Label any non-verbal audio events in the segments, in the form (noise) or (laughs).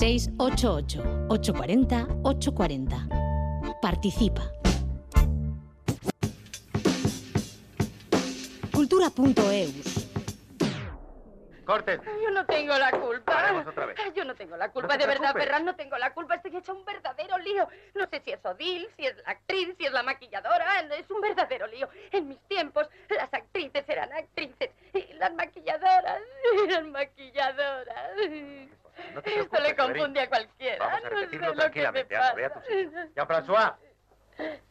688-840-840. Participa. Cultura.eus Corten. Yo no tengo la culpa. Haremos otra vez. Yo no tengo la culpa, No te de verdad. Ferran, no tengo la culpa. Estoy hecha un verdadero lío. No sé si es Odil, si es la actriz, si es la maquilladora. Es un verdadero lío. En mis tiempos, las actrices eran actrices y las maquilladoras (laughs) eran maquilladoras. No te Esto le confunde a cualquiera. Vamos a no sé repetirlo lo que me tranquilamente. Anda, ve a tu sitio. Jean-François.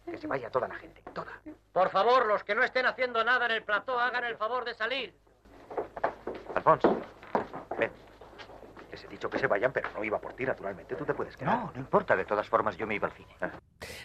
Que se vaya toda la gente, toda. Por favor, los que no estén haciendo nada en el plató, hagan el favor de salir. Alfonso, ven. Les he dicho que se vayan, pero no iba por ti, naturalmente. Tú te puedes quedar. No, no importa, de todas formas yo me iba al cine.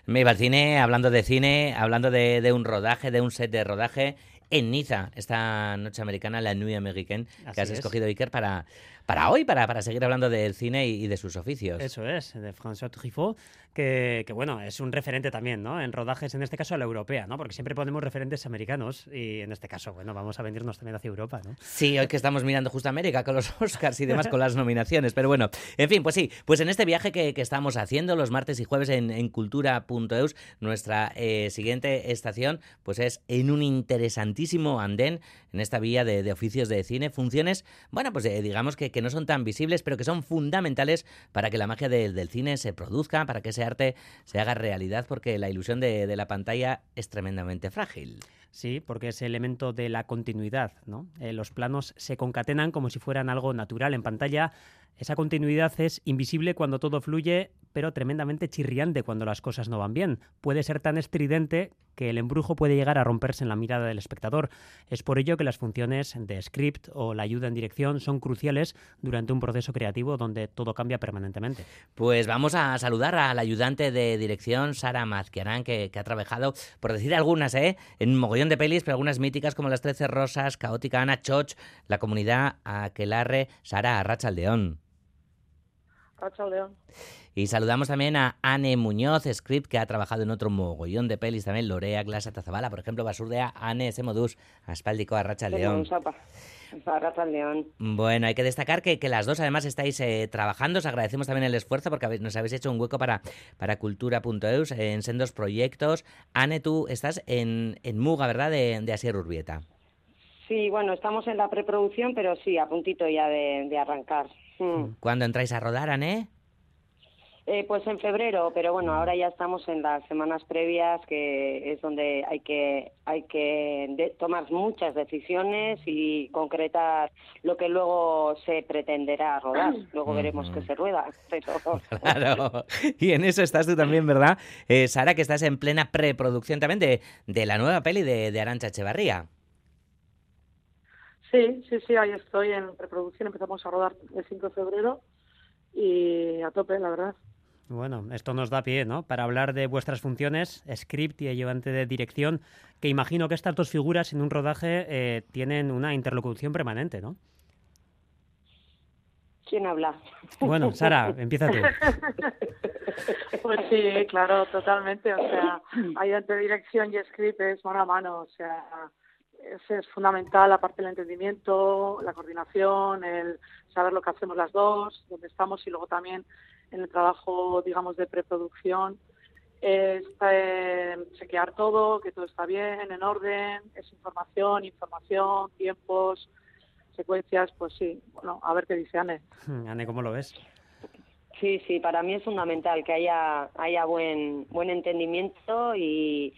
Me iba al cine hablando de cine, hablando de, de un rodaje, de un set de rodaje en Niza, esta noche americana, la Nuit Américaine, que has es. escogido, Iker, para, para hoy, para, para seguir hablando del cine y, y de sus oficios. Eso es, de François Truffaut, que, que, bueno, es un referente también, ¿no? En rodajes, en este caso a la europea, ¿no? Porque siempre ponemos referentes americanos y en este caso, bueno, vamos a venirnos también hacia Europa, ¿no? Sí, hoy que estamos mirando justo América con los (laughs) Oscars y demás, con las nominaciones. Pero bueno, en fin, pues sí, pues en este viaje que, que estamos haciendo los martes y jueves en, en cultura.eus, nuestra eh, siguiente estación, pues es en un interesantísimo andén, en esta vía de, de oficios de cine, funciones, bueno, pues eh, digamos que, que no son tan visibles, pero que son fundamentales para que la magia de- del cine se produzca, para que ese arte se haga realidad, porque la ilusión de, la pantalla es tremendamente frágil. Sí, porque es el elemento de la continuidad, ¿no? Eh, los planos se concatenan como si fueran algo natural en pantalla. Esa continuidad es invisible cuando todo fluye, pero tremendamente chirriante cuando las cosas no van bien. Puede ser tan estridente que el embrujo puede llegar a romperse en la mirada del espectador. Es por ello que las funciones de script o la ayuda en dirección son cruciales durante un proceso creativo donde todo cambia permanentemente. Pues vamos a saludar al ayudante de dirección, Sara Mazquiarán, que, ha trabajado, por decir algunas, ¿eh? en un mogollón de pelis, pero algunas míticas como Las Trece Rosas, Caótica Ana, Choch, La Comunidad, Aquelarre, Sara Arrachaldeón. León. Y saludamos también a Anne Muñoz, script, que ha trabajado en otro mogollón de pelis también, Lorea, Glasa, Tazabala, por ejemplo, Basurdea, Anne, Semodus, Aspáldico, Arrachaldeón. León. Bueno, hay que destacar que, que las dos además estáis eh, trabajando. Os agradecemos también el esfuerzo porque habéis- nos habéis hecho un hueco para, para cultura.eus en sendos proyectos. Ane, tú estás en, en Muga, ¿verdad? De, de Asier Urbieta. Sí, bueno, estamos en la preproducción, pero sí, a puntito ya de, de arrancar. Mm. ¿Cuándo entráis a rodar, Ane? Eh, pues en febrero, pero bueno, ahora ya estamos en las semanas previas, que es donde hay que hay que de- tomar muchas decisiones y concretar lo que luego se pretenderá rodar. Luego veremos que se rueda. (laughs) Pero... (laughs) Claro. Y en eso estás tú también, ¿verdad? Eh, Sara, que estás en plena preproducción también de, de la nueva peli de, de Arancha Echevarría. Sí, sí, sí, ahí estoy en preproducción. Empezamos a rodar el 5 de febrero y a tope, la verdad. Bueno, esto nos da pie, ¿no? Para hablar de vuestras funciones, script y ayudante de dirección, que imagino que estas dos figuras en un rodaje eh, tienen una interlocución permanente, ¿no? ¿Quién habla? Bueno, Sara, empieza tú. (laughs) Pues sí, claro, totalmente. O sea, ayudante de dirección y script es mano a mano. O sea, es, es fundamental, aparte del entendimiento, la coordinación, el saber lo que hacemos las dos, dónde estamos y luego también en el trabajo, digamos, de preproducción. Es eh, chequear todo, que todo está bien, en orden, es información, información, tiempos, secuencias, pues sí, bueno, a ver qué dice Anne. (laughs) Anne, ¿cómo lo ves? Sí, sí, para mí es fundamental que haya, haya buen, buen entendimiento y,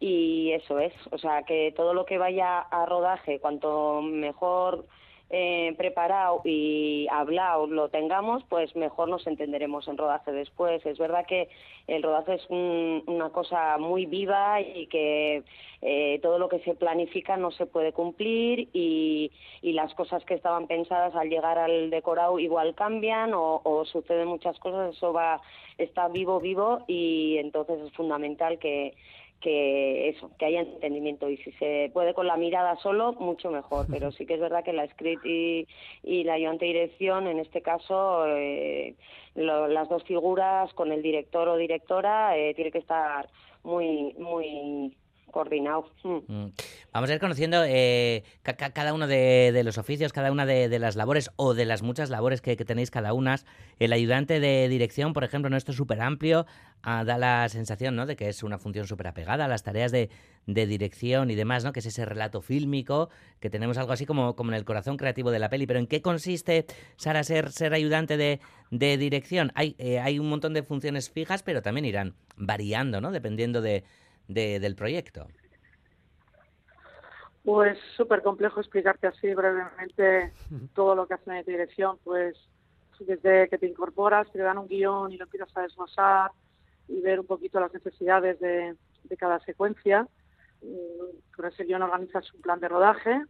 y eso es, o sea, que todo lo que vaya a rodaje, cuanto mejor eh, preparado y hablado lo tengamos, pues mejor nos entenderemos en rodaje después. Es verdad que el rodaje es un- una cosa muy viva y que eh, todo lo que se planifica no se puede cumplir y, y las cosas que estaban pensadas al llegar al decorado igual cambian o, o suceden muchas cosas, eso va está vivo, vivo y entonces es fundamental que que eso, que haya entendimiento. Y si se puede con la mirada solo, mucho mejor, pero sí que es verdad que la script y, y la ayudante dirección, en este caso, eh, lo- las dos figuras con el director o directora, eh, tiene que estar muy, muy, coordinado. Mm. Mm. Vamos a ir conociendo eh, ca- ca- cada uno de, los oficios, cada una de, las labores o de las muchas labores que, tenéis cada una. El ayudante de dirección, por ejemplo, ¿no? esto es súper amplio, ah, da la sensación ¿no? de que es una función súper apegada a las tareas de, dirección y demás, ¿no? que es ese relato fílmico, que tenemos algo así como, como en el corazón creativo de la peli. Pero ¿en qué consiste, Sara, ser, ayudante de, de dirección? Hay, eh, hay un montón de funciones fijas, pero también irán variando, ¿no? dependiendo de, de- del proyecto. Pues súper complejo explicarte así brevemente todo lo que hacen en dirección, pues desde que te incorporas, te dan un guion y lo empiezas a desglosar y ver un poquito las necesidades de, de cada secuencia. Mm, Con ese guion organizas un plan de rodaje,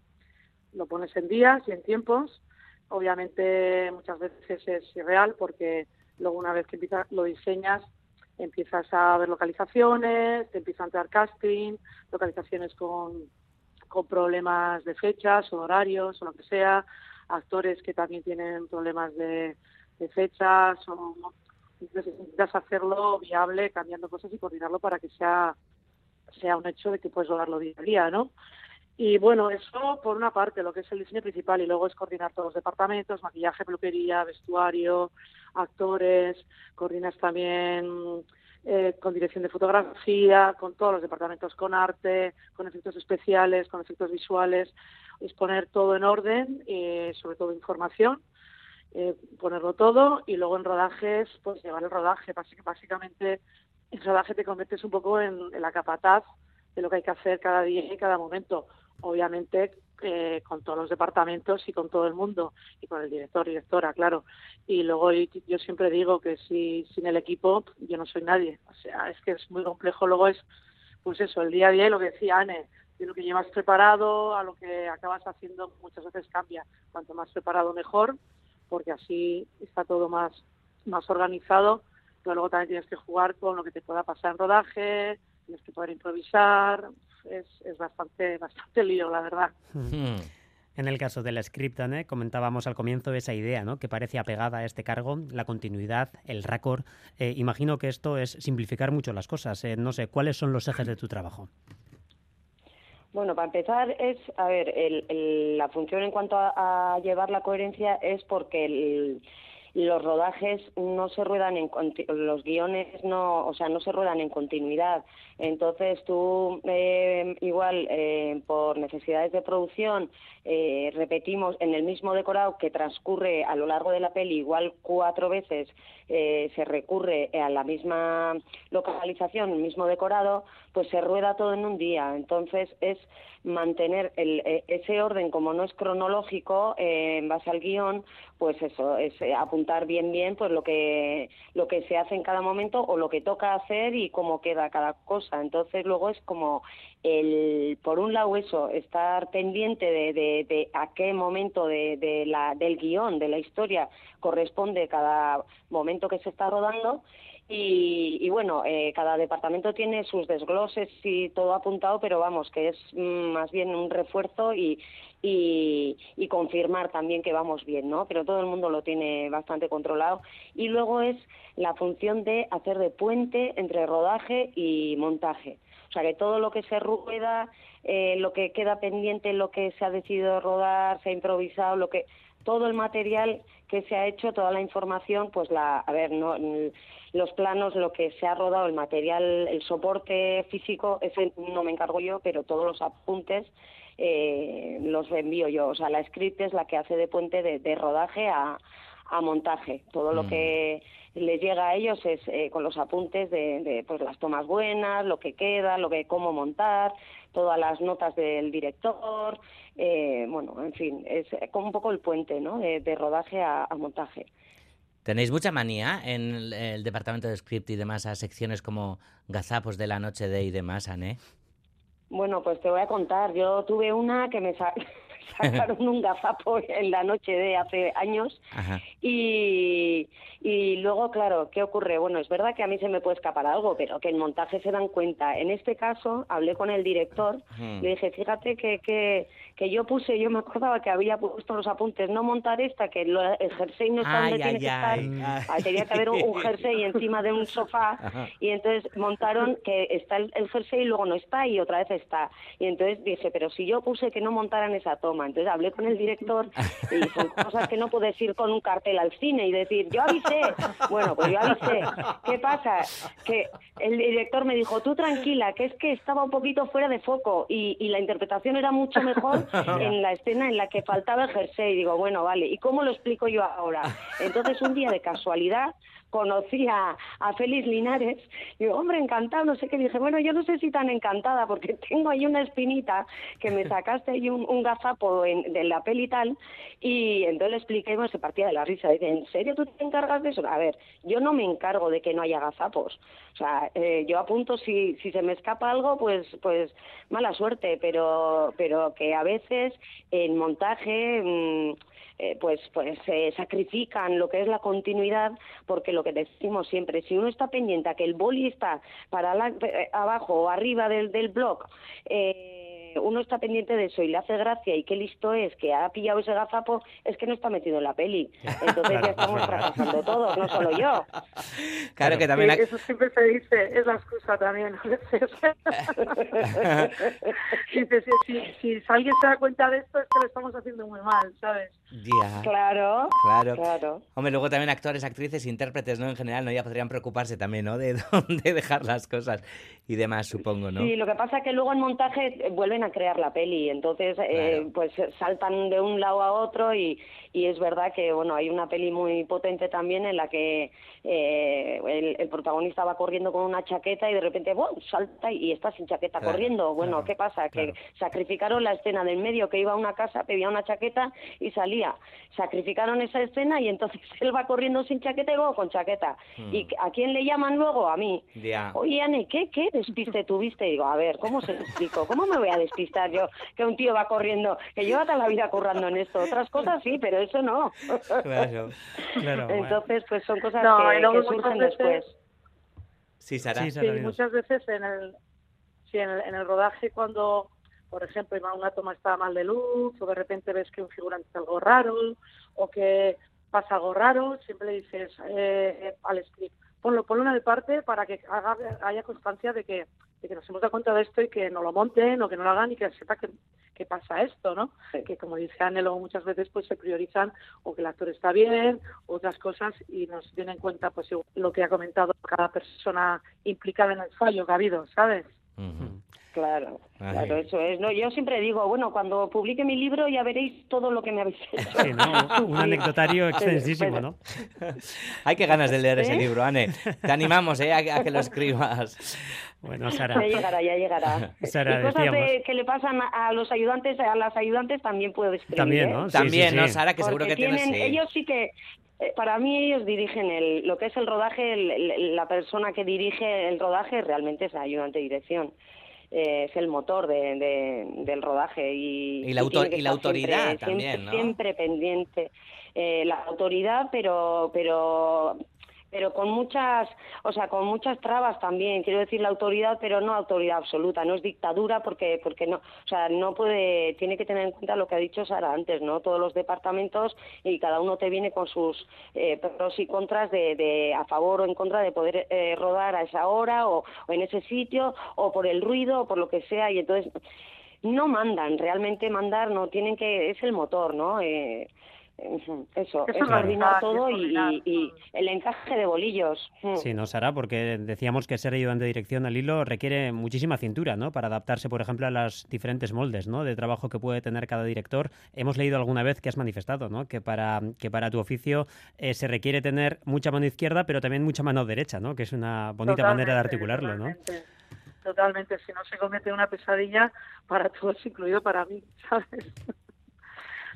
lo pones en días y en tiempos. Obviamente muchas veces es irreal porque luego una vez que empiezas, lo diseñas empiezas a ver localizaciones, te empieza a entrar casting, localizaciones con, con problemas de fechas o horarios o lo que sea, actores que también tienen problemas de, fechas o entonces necesitas hacerlo viable cambiando cosas y coordinarlo para que sea sea un hecho de que puedes lograrlo día a día, ¿no? Y bueno, eso por una parte, lo que es el diseño principal, y luego es coordinar todos los departamentos, maquillaje, peluquería, vestuario, actores, coordinas también eh, con dirección de fotografía, con todos los departamentos, con arte, con efectos especiales, con efectos visuales, es poner todo en orden, eh, sobre todo información, eh, ponerlo todo y luego en rodajes, pues llevar el rodaje. Básic- Básicamente, en rodaje te conviertes un poco en, en la capataz de lo que hay que hacer cada día y cada momento. Obviamente, eh, con todos los departamentos y con todo el mundo y con el director y directora, claro. Y luego yo siempre digo que si sin el equipo yo no soy nadie. O sea, es que es muy complejo. Luego es, pues eso, el día a día y lo que decía Anne, de lo que llevas preparado a lo que acabas haciendo muchas veces cambia. Cuanto más preparado mejor, porque así está todo más, más organizado. Pero luego también tienes que jugar con lo que te pueda pasar en rodaje, tienes que poder improvisar. Es, es bastante, bastante lío, la verdad. Hmm. En el caso del script, Anne, comentábamos al comienzo esa idea, ¿no? Que parece apegada a este cargo, la continuidad, el récord. Eh, imagino que esto es simplificar mucho las cosas. Eh, no sé, ¿cuáles son los ejes de tu trabajo? Bueno, para empezar es, a ver, el- el- la función en cuanto a, a llevar la coherencia es porque el- los rodajes no se ruedan en los guiones no, o sea, no se ruedan en continuidad. Entonces tú eh, igual eh, por necesidades de producción eh, repetimos en el mismo decorado que transcurre a lo largo de la peli igual cuatro veces se recurre a la misma localización, el mismo decorado, pues se rueda todo en un día. Entonces es mantener el, eh, ese orden, como no es cronológico, eh, en base al guion, pues eso, es eh, apuntar bien bien pues lo que, lo que se hace en cada momento o lo que toca hacer y cómo queda cada cosa. Entonces luego es como el, por un lado eso, estar pendiente de, de, de a qué momento de, de la, del guion, de la historia, corresponde cada momento que se está rodando y, y bueno, eh, cada departamento tiene sus desgloses y todo apuntado, pero vamos, que es mm, más bien un refuerzo y, y, confirmar también que vamos bien, ¿no? Pero todo el mundo lo tiene bastante controlado. Y luego es la función de hacer de puente entre rodaje y montaje. O sea, que todo lo que se rueda, eh, lo que queda pendiente, lo que se ha decidido rodar, se ha improvisado, lo que todo el material que se ha hecho, toda la información, pues la, a ver, no, los planos, lo que se ha rodado, el material, el soporte físico, ese no me encargo yo, pero todos los apuntes eh, los envío yo. O sea, la script es la que hace de puente de, de rodaje a, a montaje. Todo lo Mm. que les llega a ellos es eh, con los apuntes de, de, pues las tomas buenas, lo que queda, lo que cómo montar, todas las notas del director, eh, bueno, en fin, es como un poco el puente, ¿no? De, de rodaje a, a montaje. ¿Tenéis mucha manía en el, departamento de script y demás a secciones como gazapos de la noche de y demás, Anne? Bueno, pues te voy a contar. Yo tuve una que me, sa- (laughs) (laughs) sacaron un gazapo en la noche de hace años y, y luego, claro, ¿qué ocurre? Bueno, es verdad que a mí se me puede escapar algo, pero que en montaje se dan cuenta. En este caso, hablé con el director, Hmm. le dije, fíjate que, que, que yo puse, yo me acordaba que había puesto los apuntes, no montar esta, que lo- el jersey no está Ay, donde tiene ay, que ay. estar, Ah, tenía que haber un, un jersey (laughs) encima de un sofá, Ajá. y entonces montaron que está el, el jersey y luego no está y otra vez está. Y entonces dije, pero si yo puse que no montaran esa entonces hablé con el director (laughs) y son cosas que no puedes ir con un cartel al cine y decir, yo avisé. Bueno, pues yo avisé. ¿Qué pasa? Que el director me dijo, tú tranquila, que es que estaba un poquito fuera de foco y, y la interpretación era mucho mejor (laughs) en la escena en la que faltaba el jersey. Digo, bueno, vale, ¿y cómo lo explico yo ahora? Entonces un día de casualidad conocí a, a Félix Linares y digo, hombre, encantado, no sé qué. Dije, bueno, yo no sé si tan encantada porque (laughs) tengo ahí una espinita que me (laughs) sacaste ahí un, un gazapo en- de la peli y tal. Y entonces le expliqué bueno, se partía de la risa. Dice, ¿en serio tú te encargas de eso? A ver, yo no me encargo de que no haya gazapos. O sea, eh, yo apunto si, se me escapa algo, pues, pues mala suerte, pero, pero que a veces en montaje... mm, eh, pues pues se sacrifican lo que es la continuidad porque lo que decimos siempre si uno está pendiente a que el boli está para la- eh, abajo o arriba del, del blog eh, uno está pendiente de eso y le hace gracia y qué listo es que ha pillado ese gazapo es que no está metido en la peli (laughs) entonces ya estamos fracasando todos no solo yo Claro que también... Sí, eso siempre se dice, es la excusa también a (laughs) veces. (laughs) Dice, si, si, si alguien se da cuenta de esto es que lo estamos haciendo muy mal, ¿sabes? Ya, claro claro. claro Hombre, luego también actores, actrices, intérpretes, ¿no? En general, ¿no? Ya podrían preocuparse también, ¿no? De dónde dejar las cosas y demás, supongo, ¿no? Sí, lo que pasa es que luego en montaje eh, a crear la peli, entonces eh, pues saltan de un lado a otro y, y es verdad que bueno hay una peli muy potente también en la que eh, el, el protagonista va corriendo con una chaqueta y de repente ¡bum! salta y está sin chaqueta Claro, corriendo. Bueno, claro, ¿qué pasa? claro. Que sacrificaron la escena del medio que iba a una casa, pedía una chaqueta y salía. Sacrificaron esa escena y entonces (laughs) él va corriendo sin chaqueta y luego con chaqueta. Hmm. ¿Y a quién le llaman luego? A mí. Oye, Anne, ¿qué, qué despiste tuviste? Digo, a ver, ¿cómo se lo explico? ¿Cómo me voy a despistar yo que un tío va corriendo, que lleva toda la vida currando en esto? Otras cosas sí, pero eso no. (laughs) Claro. Claro, bueno. Entonces, pues son cosas No, que, que surgen muchas veces- después. Sí, Sara. Sí, muchas veces en el, sí, en el, en el rodaje cuando, por ejemplo, una toma está mal de luz o de repente ves que un figurante es algo raro o que pasa algo raro, siempre le dices eh, al script, ponlo, ponlo en el parte para que haga, haya constancia de que, de que nos hemos dado cuenta de esto y que no lo monten o que no lo hagan y que sepa que, que pasa esto, ¿no? Sí. Que como dice Anne, luego muchas veces pues se priorizan o que el actor está bien, otras cosas y nos tiene en cuenta pues lo que ha comentado cada persona implicada en el fallo que ha habido, ¿sabes? Claro, Ay. claro, eso es. No, yo siempre digo, bueno, cuando publique mi libro ya veréis todo lo que me habéis hecho. (laughs) Sí, ¿no? Un anecdotario extensísimo, Bueno, ¿no? (laughs) Hay que ganas de leer ese libro, Anne. Te animamos, ¿eh? A, a que lo escribas. Bueno, Sara. Ya llegará, ya llegará. (laughs) Sara, y cosas de- que le pasan a, a los ayudantes, a las ayudantes también puedo escribir. También, ¿eh? ¿no? Sí, También, sí, ¿no. Sara? Que seguro que tienes... tienen, ellos sí que, eh, para mí ellos dirigen el, lo que es el rodaje, el- el- la persona que dirige el rodaje realmente es el ayudante de dirección. Eh, es el motor de, de- del rodaje y, Y la autor- y la autoridad siempre, también, siempre, ¿no? siempre pendiente Eh, la autoridad pero pero pero con muchas, o sea, con muchas trabas también. Quiero decir la autoridad, pero no autoridad absoluta, no es dictadura porque porque no, o sea, no puede, tiene que tener en cuenta lo que ha dicho Sara antes, ¿no? Todos los departamentos y cada uno te viene con sus eh, pros y contras de, de a favor o en contra de poder eh, rodar a esa hora o, en ese sitio o por el ruido o por lo que sea y entonces no mandan, realmente mandar no tienen que es el motor, ¿no? Eh, ujú, eso, Es coordinar todo es y, coordinar. y- y el encaje de bolillos. Sí, no, Sara, porque decíamos que ser ayudante de dirección al hilo requiere muchísima cintura, ¿no? Para adaptarse, por ejemplo, a los diferentes moldes, ¿no? De trabajo que puede tener cada director. Hemos leído alguna vez que has manifestado, ¿no? Que para, que para tu oficio eh, se requiere tener mucha mano izquierda, pero también mucha mano derecha, ¿no? Que es una bonita manera de Totalmente, articularlo, ¿no? Totalmente, Totalmente, si no se en una pesadilla para todos, incluido para mí, (laughs) ¿sabes?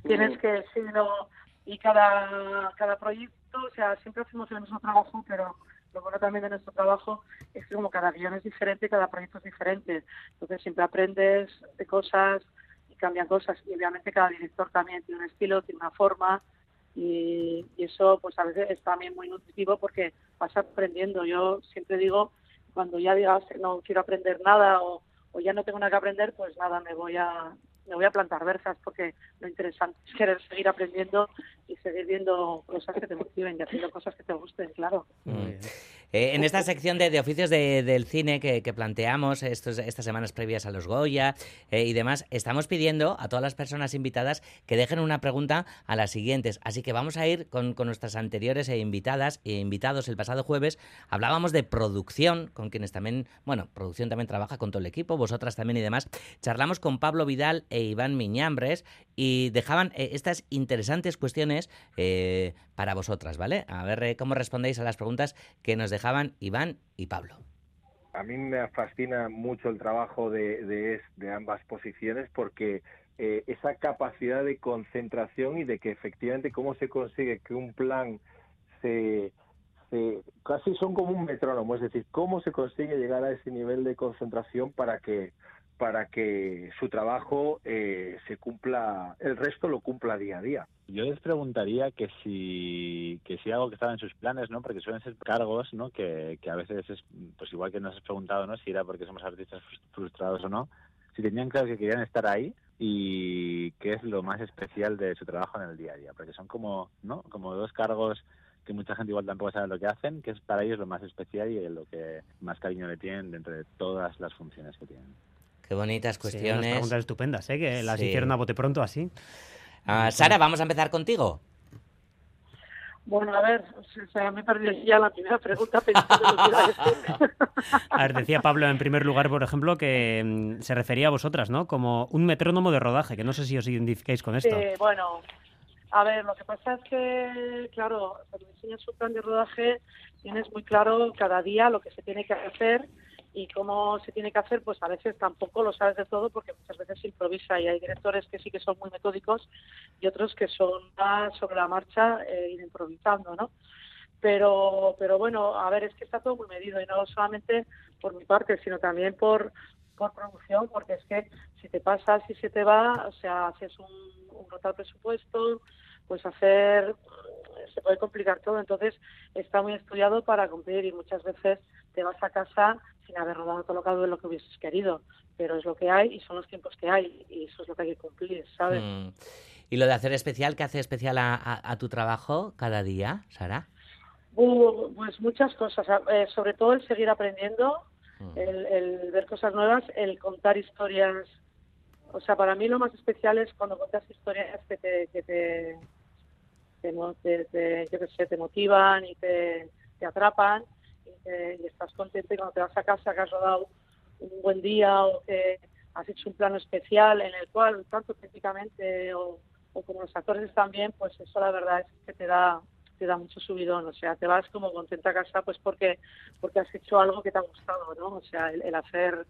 Tienes que, no, y cada, cada proyecto, o sea, siempre hacemos el mismo trabajo, pero lo bueno también de nuestro trabajo es que como cada guion es diferente, cada proyecto es diferente. Entonces siempre aprendes de cosas y cambian cosas y obviamente cada director también tiene un estilo, tiene una forma y, y eso pues a veces es también muy nutritivo porque vas aprendiendo. Yo siempre digo, cuando ya digas no quiero aprender nada o, o ya no tengo nada que aprender, pues nada, me voy a me voy a plantar versas porque lo interesante es querer seguir aprendiendo y seguir viendo cosas que te motiven y haciendo cosas que te gusten, claro. Mm. Eh, en esta sección de, de oficios de- del cine que, que planteamos estos, estas semanas previas a los Goya eh, y demás, estamos pidiendo a todas las personas invitadas que dejen una pregunta a las siguientes. Así que vamos a ir con, con nuestras anteriores eh, invitadas e invitados. El pasado jueves hablábamos de producción, con quienes también, bueno, producción también trabaja con todo el equipo, vosotras también y demás. Charlamos con Pablo Vidal e Iván Miñambres y dejaban eh, estas interesantes cuestiones para vosotras, ¿vale? A ver cómo respondéis a las preguntas que nos Iván y Pablo. A mí me fascina mucho el trabajo de, de, de ambas posiciones porque eh, esa capacidad de concentración y de que efectivamente cómo se consigue que un plan se, se casi son como un metrónomo, es decir, cómo se consigue llegar a ese nivel de concentración para que para que su trabajo eh, se cumpla, el resto lo cumpla día a día. Yo les preguntaría que si, que si algo que estaba en sus planes, ¿no? Porque suelen ser cargos, ¿no? Que, que a veces es, pues igual que nos has preguntado, ¿no? Si era porque somos artistas frus- frustrados o no. Si tenían claro que querían estar ahí y qué es lo más especial de su trabajo en el día a día. Porque son como, ¿no? Como dos cargos que mucha gente igual tampoco sabe lo que hacen, que es para ellos lo más especial y lo que más cariño le tienen dentro de todas las funciones que tienen. Qué bonitas Sí, unas cuestiones. preguntas estupendas, ¿eh? que las Sí. hicieron a bote pronto así. Ah, Sara, vamos a empezar contigo. Bueno, a ver, o sea, me perdido ya la primera pregunta pensando que a decir. (laughs) A ver, decía Pablo en primer lugar, por ejemplo, que mm, se refería a vosotras, ¿no? Como un metrónomo de rodaje, que no sé si os identificáis con esto. Eh, bueno, a ver, lo que pasa es que, claro, cuando diseñas un plan de rodaje tienes muy claro cada día lo que se tiene que hacer y cómo se tiene que hacer, pues a veces tampoco lo sabes de todo porque muchas veces se improvisa y hay directores que sí que son muy metódicos y otros que son más sobre la marcha e ir improvisando, ¿no? Pero, pero bueno, a ver, es que está todo muy medido y no solamente por mi parte, sino también por, por producción, porque es que si te pasas y se te va, o sea, haces un, un total presupuesto, pues hacer, se puede complicar todo, entonces está muy estudiado para cumplir y muchas veces te vas a casa sin haber rodado lo que, lo que hubieses querido, pero es lo que hay y son los tiempos que hay y eso es lo que hay que cumplir, ¿sabes? Mm. ¿Y lo de hacer especial, qué hace especial a, a- a tu trabajo cada día, Sara? Uh, pues muchas cosas, eh, sobre todo el seguir aprendiendo, Mm. el, el ver cosas nuevas, el contar historias. O sea, para mí lo más especial es cuando cuentas historias que te, que te, te, te- te- yo qué sé, te motivan y te, te atrapan y, estás contento y cuando te vas a casa que has rodado un buen día o que has hecho un plano especial en el cual tanto técnicamente o, o como los actores están bien, pues eso la verdad es que te da te da mucho subidón, o sea, te vas como contenta a casa pues porque porque has hecho algo que te ha gustado, ¿no? O sea, el, el hacer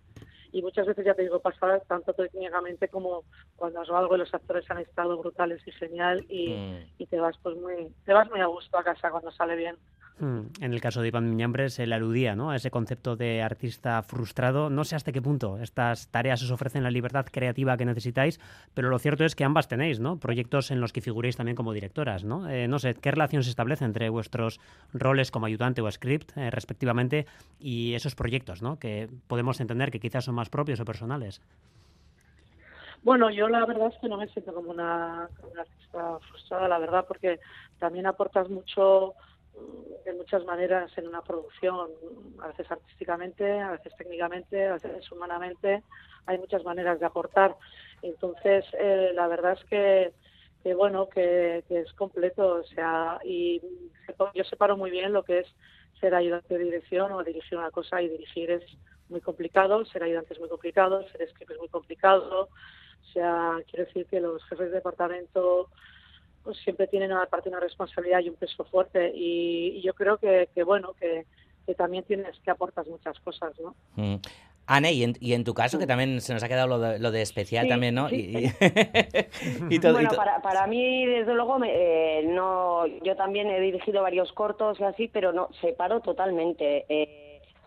y muchas veces ya te digo pasar tanto técnicamente como cuando has algo y los actores han estado brutales y genial y, Mm. y te vas pues muy te vas muy a gusto a casa cuando sale bien. Mm, En el caso de Iván Miñambres, él aludía ¿no? a ese concepto de artista frustrado. No sé hasta qué punto estas tareas os ofrecen la libertad creativa que necesitáis, pero lo cierto es que ambas tenéis ¿no? proyectos en los que figuréis también como directoras. ¿no? Eh, no sé, ¿qué relación se establece entre vuestros roles como ayudante o script, eh, respectivamente, y esos proyectos ¿no? que podemos entender que quizás son más propios o personales? Bueno, yo la verdad es que no me siento como una, artista frustrada, la verdad, porque también aportas mucho de muchas maneras en una producción, a veces artísticamente, a veces técnicamente, a veces humanamente, hay muchas maneras de aportar. Entonces, eh, la verdad es que, que bueno, que, que es completo, o sea, y yo separo muy bien lo que es ser ayudante de dirección o dirigir una cosa y dirigir es muy complicado, ser ayudante es muy complicado, ser script es muy complicado, o sea, quiero decir que los jefes de departamento pues siempre tienen aparte una responsabilidad y un peso fuerte y, y yo creo que, que bueno, que, que también tienes que aportas muchas cosas, ¿no? Mm. Anne, y en, y en tu caso, que también se nos ha quedado lo de, lo de especial Sí, también, ¿no? sí. Y, y- (laughs) y todo, y bueno, to- para, para mí, desde luego, me- eh, no, yo también he dirigido varios cortos y así, pero no, separo totalmente. Eh,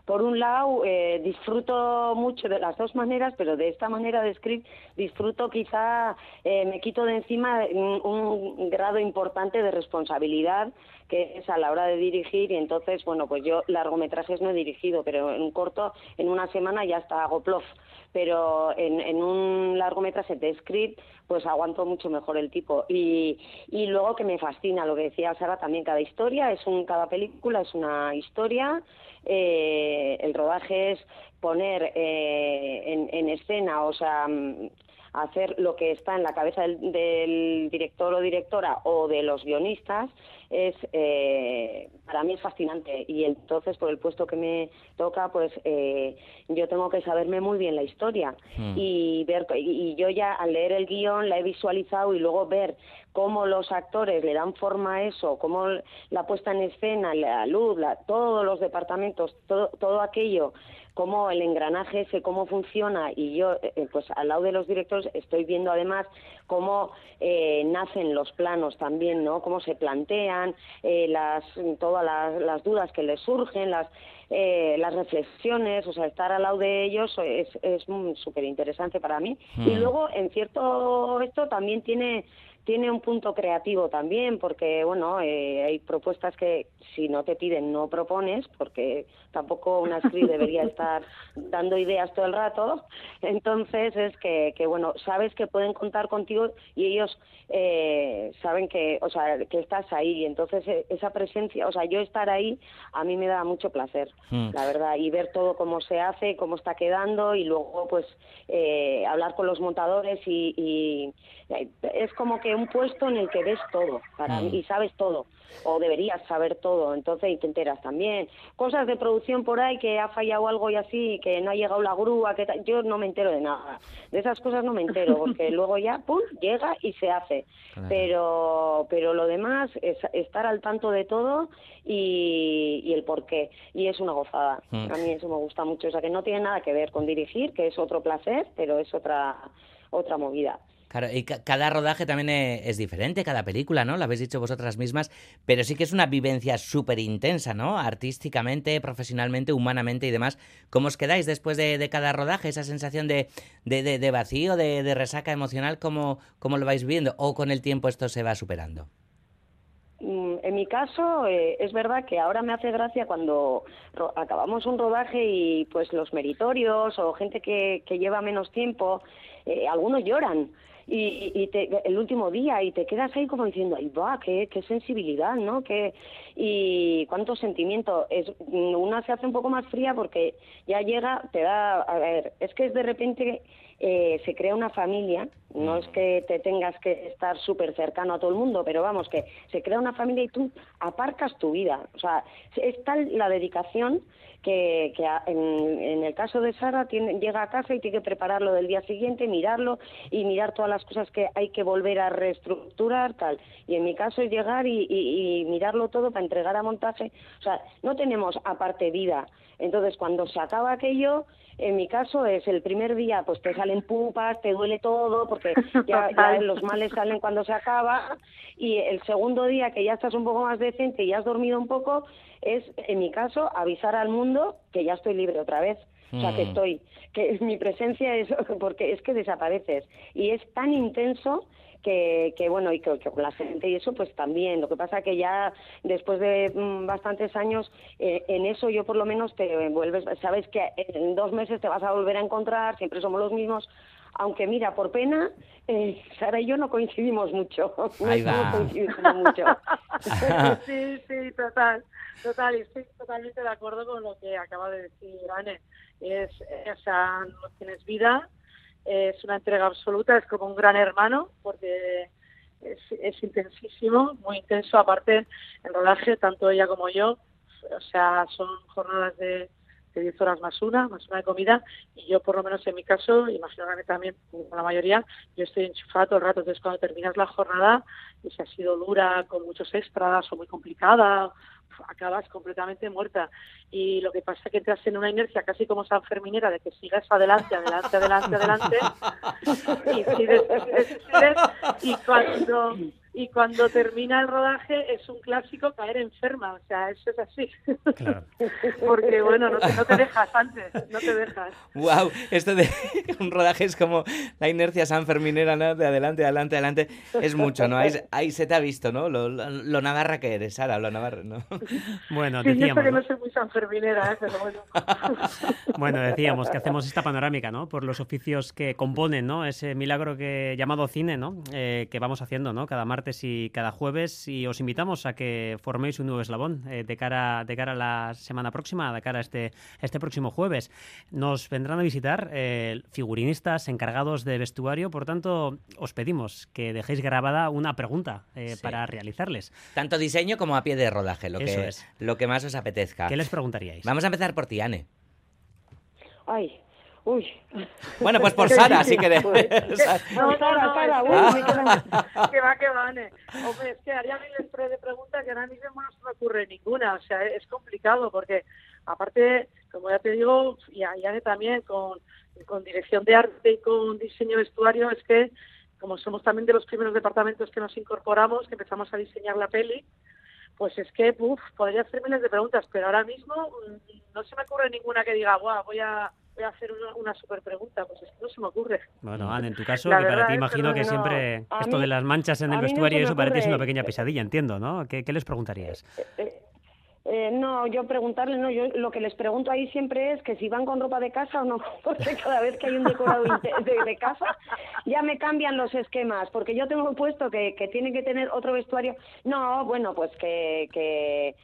por un lado, eh, disfruto mucho de las dos maneras, pero de esta manera de escribir disfruto quizá, eh, me quito de encima un, un grado importante de responsabilidad que es a la hora de dirigir y entonces, bueno, pues yo largometrajes no he dirigido, pero en un corto, en una semana ya está hago plof pero en, en un largometraje de script pues aguanto mucho mejor el tipo. Y, y luego que me fascina lo que decía Sara también cada historia es un cada película es una historia. Eh, el rodaje es poner eh, en, en escena o sea hacer lo que está en la cabeza del, del director o directora o de los guionistas es eh, para mí es fascinante y entonces por el puesto que me toca pues eh, yo tengo que saberme muy bien la historia Mm. y ver y, y yo ya al leer el guion la he visualizado y luego ver cómo los actores le dan forma a eso, cómo la puesta en escena, la luz, la, todos los departamentos, todo, todo aquello, cómo el engranaje ese, cómo funciona y yo, eh, pues al lado de los directores estoy viendo además cómo eh, nacen los planos también, ¿no? Cómo se plantean, eh, las, todas las, las dudas que les surgen, las eh, las reflexiones, o sea, estar al lado de ellos es es súper interesante para mí. Y Mm. luego, en cierto esto también tiene tiene un punto creativo también, porque bueno, eh, hay propuestas que si no te piden no propones, porque tampoco una actriz (laughs) debería estar dando ideas todo el rato. Entonces es que, que bueno, sabes que pueden contar contigo y ellos eh, saben que, o sea, que estás ahí. Entonces eh, esa presencia, o sea, yo estar ahí a mí me da mucho placer, Mm. la verdad, y ver todo cómo se hace, cómo está quedando y luego pues eh, hablar con los montadores y, y eh, es como que un puesto en el que ves todo para Mm. y sabes todo o deberías saber todo entonces y te enteras también cosas de producción por ahí que ha fallado algo y así que no ha llegado la grúa que yo no me entero de nada de esas cosas no me entero (laughs) porque luego ya pum llega y se hace Claro. pero pero lo demás es estar al tanto de todo y, y el por qué y es una gozada Mm. a mí eso me gusta mucho o sea que no tiene nada que ver con dirigir que es otro placer pero es otra otra movida Claro, y ca- cada rodaje también e- es diferente, cada película, ¿no? Lo habéis dicho vosotras mismas, pero sí que es una vivencia súper intensa, ¿no? Artísticamente, profesionalmente, humanamente y demás. ¿Cómo os quedáis después de, cada rodaje? Esa sensación de, de, de- vacío, de, de resaca emocional, ¿cómo, ¿cómo lo vais viendo? ¿O con el tiempo esto se va superando? Mm, En mi caso, eh, es verdad que ahora me hace gracia cuando acabamos un rodaje y pues los meritorios o gente que, que lleva menos tiempo, eh, algunos lloran. Y, y te- el último día y te quedas ahí como diciendo, ay va, qué, qué sensibilidad, ¿no? Qué, y cuánto sentimiento. Es, mm, una se hace un poco más fría porque ya llega, te da, a ver, es que es de repente eh, se crea una familia, no es que te tengas que estar súper cercano a todo el mundo, pero vamos, que se crea una familia y tú aparcas tu vida. O sea, es tal la dedicación que, que en, en el caso de Sara tiene, llega a casa y tiene que prepararlo del día siguiente, mirarlo y mirar todas las cosas que hay que volver a reestructurar, tal. Y en mi caso es llegar y, y- y mirarlo todo para entregar a montaje. O sea, no tenemos aparte vida. Entonces, cuando se acaba aquello, en mi caso es el primer día, pues te salen pupas, te duele todo, porque (laughs) ya, los males salen cuando se acaba. Y el segundo día, que ya estás un poco más decente y ya has dormido un poco, es, en mi caso, avisar al mundo que ya estoy libre otra vez. O sea, que Mm. estoy, que (laughs) mi presencia es, (laughs) porque es que desapareces. Y es tan intenso que, que bueno, y que, que con la gente y eso, pues también. Lo que pasa que ya después de mm, bastantes años, eh, en eso yo por lo menos te vuelves, sabes que en dos meses te vas a volver a encontrar, siempre somos los mismos. Aunque mira, por pena, eh, Sara y yo no coincidimos mucho. (laughs) No Ahí va. coincidimos mucho. (laughs) sí, sí, total, total, y estoy totalmente de acuerdo con lo que acaba de decir Anne. Es, o sea, no tienes vida, es una entrega absoluta, es como un gran hermano, porque es, es intensísimo, muy intenso, aparte en rodaje, tanto ella como yo, o sea, son jornadas de, de 10 horas más una, más una de comida, y yo por lo menos en mi caso, imagino que también, como la mayoría, yo estoy enchufada todo el rato, entonces cuando terminas la jornada, y si ha sido dura, con muchos extras o muy complicada, acabas completamente muerta. Y lo que pasa es que entras en una inercia casi como San Ferminera de que sigas adelante, adelante, adelante, adelante, y sigues, sigues, sigues, y cuando y cuando termina el rodaje es un clásico caer enferma, o sea, eso es así. Porque bueno, no te, no te dejas antes, no te dejas. Wow, esto de (laughs) un rodaje es como la inercia sanferminera, ¿no? De adelante, adelante, adelante. Es mucho, ¿no? Ahí, ahí se te ha visto, ¿no? Lo, lo, lo navarra que eres, Sara, lo navarra, ¿no? Bueno, Sí, yo decíamos, que ¿no? no soy muy sanferminera, ¿eh? pero bueno. (laughs) Bueno, decíamos que hacemos esta panorámica, ¿no? Por los oficios que componen, ¿no? Ese milagro que llamado cine, ¿no? Eh, que vamos haciendo, ¿no? Cada martes y cada jueves y os invitamos a que forméis un nuevo eslabón eh, de cara de cara a la semana próxima, de cara a este este próximo jueves. Nos vendrán a visitar eh, figurinistas encargados de vestuario, por tanto, os pedimos que dejéis grabada una pregunta eh, Sí. para realizarles. Tanto diseño como a pie de rodaje, lo, Eso que, es. lo que más os apetezca. ¿Qué les preguntaríais? Vamos a empezar por ti, Anne. Ay, uy. Bueno, pues por (laughs) Sara, si querés. (laughs) No, Sara, Sara, uy, Ah. me que va, que va, ne. Hombre, es que haría miles de preguntas que ahora mismo no se me ocurre ninguna. O sea, es complicado porque, aparte, como ya te digo, y a Yane también, con, con dirección de arte y con diseño de vestuario, es que, como somos también de los primeros departamentos que nos incorporamos, que empezamos a diseñar la peli, pues es que, uff, podría hacer miles de preguntas, pero ahora mismo mm, no se me ocurre ninguna que diga, guau, voy a, voy a hacer una, una super pregunta. Pues es que no se me ocurre. Bueno, Anne, en tu caso, La que para ti imagino no, que no. siempre esto mí- de las manchas en el no vestuario me eso para ti es ocurre- una pequeña pesadilla, entiendo, ¿no? ¿Qué, qué les preguntarías? Eh, eh, no, yo preguntarle, no, yo lo que les pregunto ahí siempre es que si van con ropa de casa o no, (laughs) porque cada vez que hay un decorado (laughs) de casa ya me cambian los esquemas, porque yo tengo puesto que, que tienen que tener otro vestuario. No, bueno, pues que, que,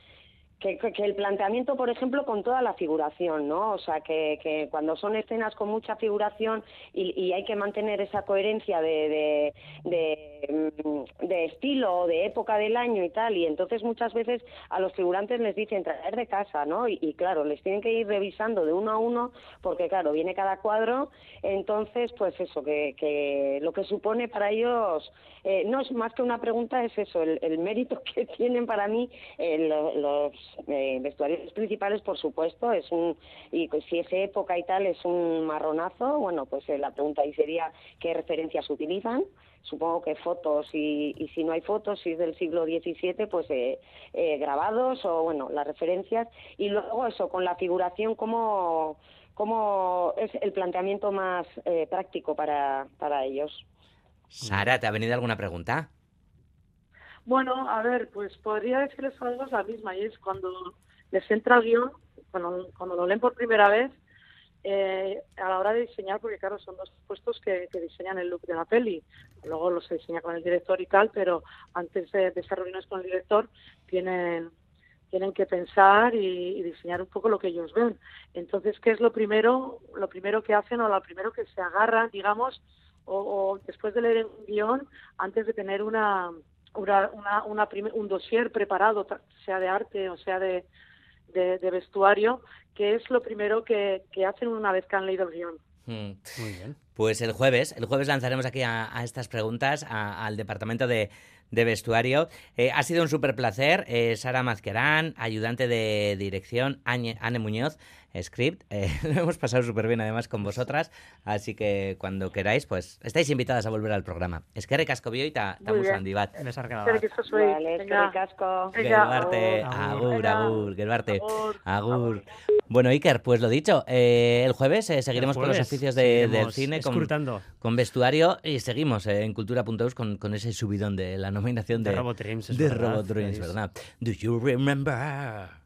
que, que- el planteamiento, por ejemplo, con toda la figuración, ¿no? O sea, que, cuando son escenas con mucha figuración y, hay que mantener esa coherencia de, de, de, mm, de estilo o de época del año y tal, y entonces muchas veces a los figurantes les dicen traer de casa, ¿no? Y, claro, les tienen que ir revisando de uno a uno, porque claro, viene cada cuadro, entonces, pues eso, que, que lo que supone para ellos, eh, no es más que una pregunta, es eso, el, mérito (laughs) que tienen para mí eh, lo- los eh, vestuarios principales, por supuesto, es un, y pues si es época y tal es un marronazo, bueno, pues eh, la pregunta ahí sería qué referencias utilizan, supongo que fotos y, y si no hay fotos, si es del siglo XVII, pues eh, eh, grabados o bueno, las referencias y luego eso, con la figuración, cómo, cómo es el planteamiento más eh, práctico para, para ellos. Sara, ¿te ha venido alguna pregunta? Bueno, a ver, pues podría decirles a los dos la misma, y es cuando les entra el guion, cuando, lo leen por primera vez, eh, a la hora de diseñar, porque claro, son dos puestos que, que diseñan el look de la peli, luego los se diseña con el director y tal, pero antes de, de esas reuniones con el director tienen tienen que pensar y, y diseñar un poco lo que ellos ven. Entonces, ¿qué es lo primero, lo primero que hacen o lo primero que se agarran, digamos, o, o después de leer un guion, antes de tener una, una, una, un dossier preparado, sea de arte o sea de, de, de vestuario, que es lo primero que, que hacen una vez que han leído el guion. Mm. Muy bien. Pues el jueves, el jueves lanzaremos aquí a, a estas preguntas a- al departamento de, de vestuario. Eh, ha sido un súper placer. Eh, Sara Mazquerán, ayudante de dirección, Añe- Anne Muñoz, script. Eh, (laughs) lo hemos pasado súper bien además con vosotras. Así que cuando queráis, pues estáis invitadas a volver al programa. Es que recasco bio y ta, Muy tamus bien. handi bat. Besarkada Pero que bat. eso soy. Vale, eskerrik asko. Venga, Gerbarte, agur. agur, gerbarte, Agur. agur. Bueno, Iker, pues lo dicho, eh, el jueves eh, seguiremos El con los oficios de- del cine, con, escrutando. con vestuario y seguimos eh, en Cultura.eus con, con ese subidón de la nominación De de, Robot Dreams, es de verdad, Robot Dreams, Dreams. ¿verdad? Do you remember?